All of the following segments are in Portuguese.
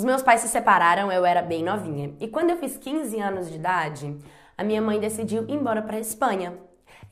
Os meus pais se separaram, eu era bem novinha. E quando eu fiz 15 anos de idade, a minha mãe decidiu ir embora para a Espanha.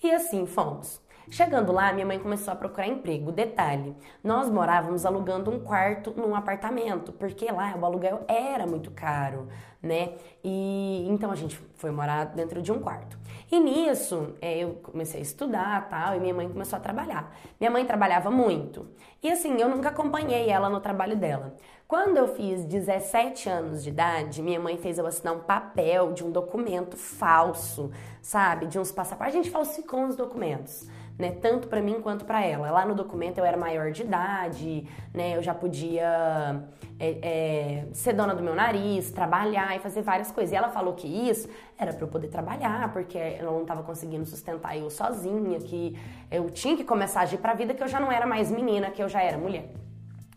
E assim fomos. Chegando lá, minha mãe começou a procurar emprego. Detalhe: nós morávamos alugando um quarto num apartamento, porque lá o aluguel era muito caro, né? E então a gente foi morar dentro de um quarto. E nisso, é, eu comecei a estudar tal, e minha mãe começou a trabalhar. Minha mãe trabalhava muito. E assim, eu nunca acompanhei ela no trabalho dela. Quando eu fiz 17 anos de idade, minha mãe fez eu assinar um papel de um documento falso, sabe? De uns passaportes. A gente falsificou uns documentos né? Tanto para mim quanto para ela. Lá no documento eu era maior de idade, né? Eu já podia é, é, ser dona do meu nariz, trabalhar e fazer várias coisas. E ela falou que isso era para eu poder trabalhar, porque ela não estava conseguindo sustentar eu sozinha, que eu tinha que começar a agir para a vida, que eu já não era mais menina, que eu já era mulher.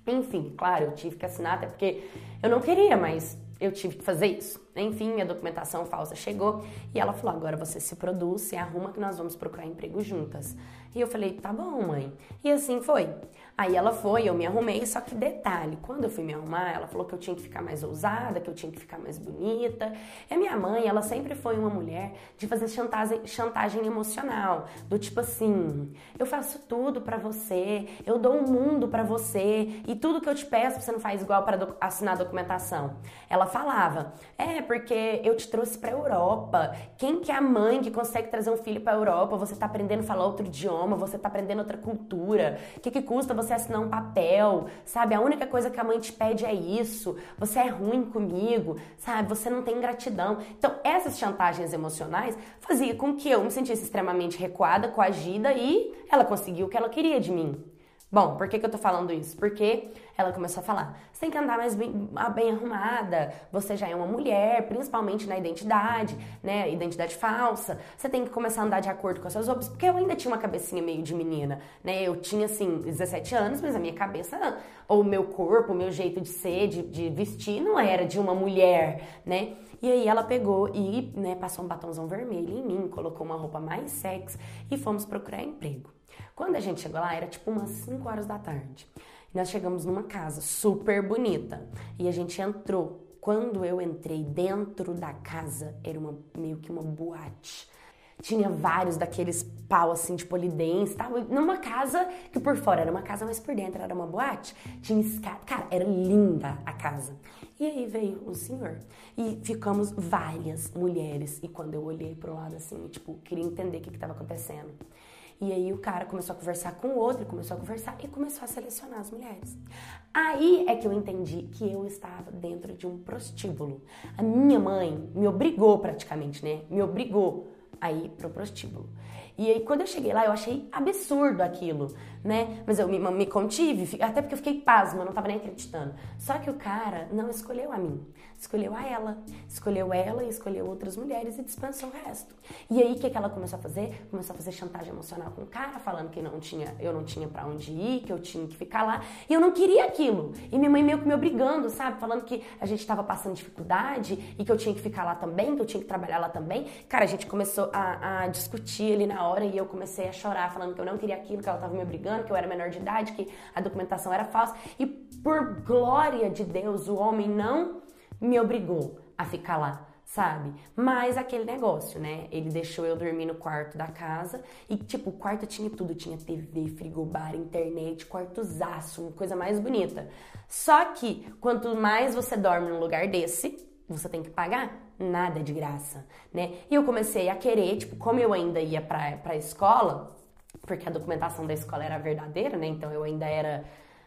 Enfim, claro, eu tive que assinar, até porque eu não queria, mas eu tive que fazer isso. Enfim, minha documentação falsa chegou e ela falou: agora você se produz, se arruma que nós vamos procurar emprego juntas. E eu falei: tá bom, mãe. E assim foi. Aí ela foi, eu me arrumei, só que detalhe, quando eu fui me arrumar, ela falou que eu tinha que ficar mais ousada, que eu tinha que ficar mais bonita. E a minha mãe, ela sempre foi uma mulher de fazer chantagem, chantagem emocional, do tipo assim, eu faço tudo para você, eu dou um mundo para você e tudo que eu te peço você não faz igual para assinar a documentação. Ela falava, é porque eu te trouxe para Europa. Quem que é a mãe que consegue trazer um filho para Europa? Você tá aprendendo a falar outro idioma, você tá aprendendo outra cultura. O que que custa você você assinar um papel, sabe? A única coisa que a mãe te pede é isso. Você é ruim comigo, sabe? Você não tem gratidão. Então, essas chantagens emocionais fazia com que eu me sentisse extremamente recuada, coagida e ela conseguiu o que ela queria de mim. Bom, por que, que eu tô falando isso? Porque ela começou a falar: você tem que andar mais bem, ah, bem, arrumada, você já é uma mulher, principalmente na identidade, né? Identidade falsa. Você tem que começar a andar de acordo com as suas roupas, porque eu ainda tinha uma cabecinha meio de menina, né? Eu tinha, assim, 17 anos, mas a minha cabeça, ou o meu corpo, o meu jeito de ser, de, de vestir, não era de uma mulher, né? E aí ela pegou e né, passou um batomzão vermelho em mim, colocou uma roupa mais sexy e fomos procurar emprego. Quando a gente chegou lá, era tipo umas 5 horas da tarde. E nós chegamos numa casa super bonita. E a gente entrou. Quando eu entrei dentro da casa, era uma, meio que uma boate. Tinha vários daqueles pau assim de polidense, tava numa casa que por fora era uma casa, mas por dentro era uma boate. Tinha escada, cara, era linda a casa. E aí veio um senhor e ficamos várias mulheres. E quando eu olhei pro lado assim, tipo, queria entender o que estava acontecendo. E aí o cara começou a conversar com o outro, começou a conversar e começou a selecionar as mulheres. Aí é que eu entendi que eu estava dentro de um prostíbulo. A minha mãe me obrigou praticamente, né? Me obrigou a ir pro prostíbulo. E aí, quando eu cheguei lá, eu achei absurdo aquilo, né? Mas eu me, me contive, até porque eu fiquei pasma, não tava nem acreditando. Só que o cara não escolheu a mim, escolheu a ela. Escolheu ela e escolheu outras mulheres e dispensou o resto. E aí, o que, que ela começou a fazer? Começou a fazer chantagem emocional com o cara, falando que não tinha, eu não tinha para onde ir, que eu tinha que ficar lá. E eu não queria aquilo. E minha mãe meio que me obrigando, sabe? Falando que a gente tava passando dificuldade e que eu tinha que ficar lá também, que eu tinha que trabalhar lá também. Cara, a gente começou a, a discutir ali na hora e eu comecei a chorar, falando que eu não queria aquilo, que ela estava me obrigando, que eu era menor de idade, que a documentação era falsa. E por glória de Deus, o homem não me obrigou a ficar lá sabe? Mas aquele negócio, né? Ele deixou eu dormir no quarto da casa e, tipo, o quarto tinha tudo: tinha TV, frigobar, internet, quartozaço, coisa mais bonita. Só que quanto mais você dorme num lugar desse, você tem que pagar nada de graça, né? E eu comecei a querer, tipo, como eu ainda ia pra, pra escola, porque a documentação da escola era verdadeira, né? Então eu ainda era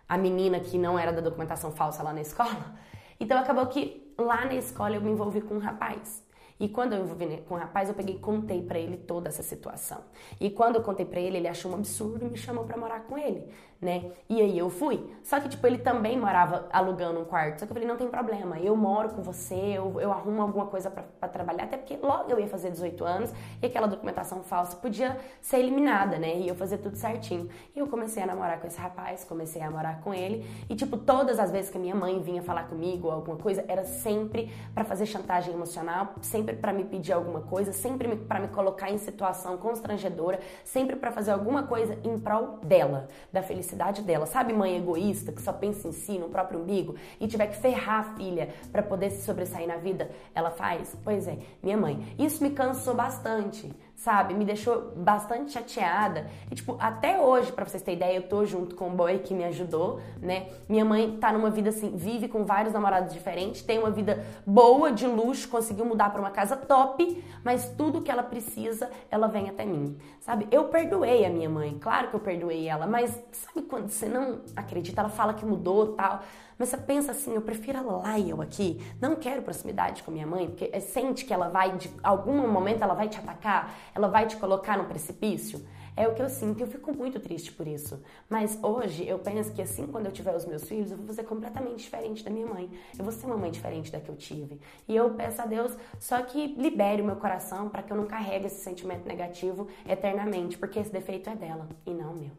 a menina que não era da documentação falsa lá na escola. Então acabou que lá na escola eu me envolvi com um rapaz. E quando eu envolvi com o rapaz, eu peguei e contei para ele toda essa situação. E quando eu contei para ele, ele achou um absurdo e me chamou para morar com ele né? E aí eu fui. Só que, tipo, ele também morava alugando um quarto. Só que eu falei, não tem problema, eu moro com você, eu, eu arrumo alguma coisa para trabalhar, até porque logo eu ia fazer 18 anos e aquela documentação falsa podia ser eliminada, né? E eu fazer tudo certinho. E eu comecei a namorar com esse rapaz, comecei a morar com ele. E, tipo, todas as vezes que a minha mãe vinha falar comigo alguma coisa, era sempre para fazer chantagem emocional, sempre para me pedir alguma coisa, sempre para me colocar em situação constrangedora, sempre para fazer alguma coisa em prol dela, da felicidade felicidade dela. Sabe, mãe egoísta que só pensa em si, no próprio umbigo e tiver que ferrar a filha para poder se sobressair na vida, ela faz? Pois é, minha mãe. Isso me cansou bastante sabe? Me deixou bastante chateada. E, tipo, até hoje, para vocês terem ideia, eu tô junto com o boy que me ajudou, né? Minha mãe tá numa vida assim, vive com vários namorados diferentes, tem uma vida boa, de luxo, conseguiu mudar para uma casa top, mas tudo que ela precisa, ela vem até mim, sabe? Eu perdoei a minha mãe, claro que eu perdoei ela, mas sabe quando você não acredita? Ela fala que mudou tal. Mas você pensa assim, eu prefiro ela lá e eu aqui. Não quero proximidade com minha mãe, porque sente que ela vai, de algum momento, ela vai te atacar, ela vai te colocar no precipício. É o que eu sinto eu fico muito triste por isso. Mas hoje eu penso que assim, quando eu tiver os meus filhos, eu vou fazer completamente diferente da minha mãe. Eu vou ser uma mãe diferente da que eu tive. E eu peço a Deus só que libere o meu coração para que eu não carregue esse sentimento negativo eternamente, porque esse defeito é dela e não meu.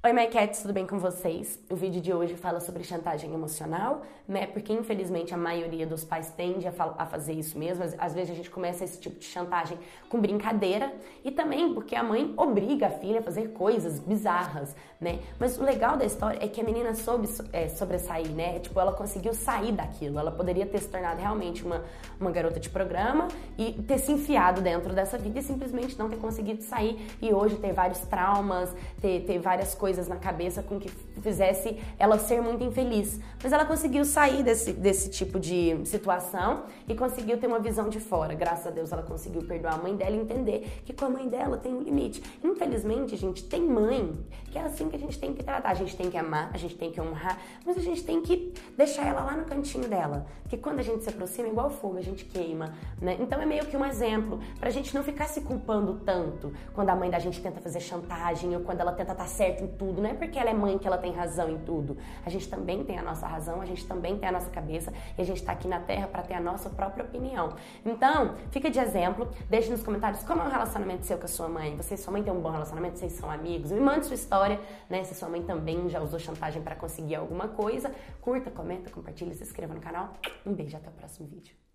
Oi, My Cats, tudo bem com vocês? O vídeo de hoje fala sobre chantagem emocional, né? Porque infelizmente a maioria dos pais tende a, a, fazer isso mesmo. Às vezes a gente começa esse tipo de chantagem com brincadeira e também porque a mãe obriga a filha a fazer coisas bizarras, né? Mas o legal da história é que a menina soube é, sobressair, né? Tipo, ela conseguiu sair daquilo. Ela poderia ter se tornado realmente uma, uma garota de programa e ter se enfiado dentro dessa vida e simplesmente não ter conseguido sair e hoje ter vários traumas, ter, ter várias coisas coisas na cabeça com que fizesse ela ser muito infeliz. Mas ela conseguiu sair desse, desse tipo de situação e conseguiu ter uma visão de fora. Graças a Deus ela conseguiu perdoar a mãe dela e entender que com a mãe dela tem um limite. Infelizmente, gente, tem mãe que é assim que a gente tem que tratar. A gente tem que amar, a gente tem que honrar, mas a gente tem que deixar ela lá no cantinho dela. Porque quando a gente se aproxima, é igual fogo, a gente queima, né? Então é meio que um exemplo pra gente não ficar se culpando tanto quando a mãe da gente tenta fazer chantagem ou quando ela tenta estar tá certa em tudo. Não é porque ela é mãe que ela tem razão em tudo. A gente também tem a nossa razão, a gente também tem a nossa cabeça e a gente está aqui na Terra para ter a nossa própria opinião. Então, fica de exemplo, deixe nos comentários como é o relacionamento seu com a sua mãe. Você e sua mãe tem um bom relacionamento, vocês são amigos. Me mande sua história, né? Se sua mãe também já usou chantagem para conseguir alguma coisa. Curta, comenta, compartilha, se inscreva no canal. Um beijo, até o próximo vídeo.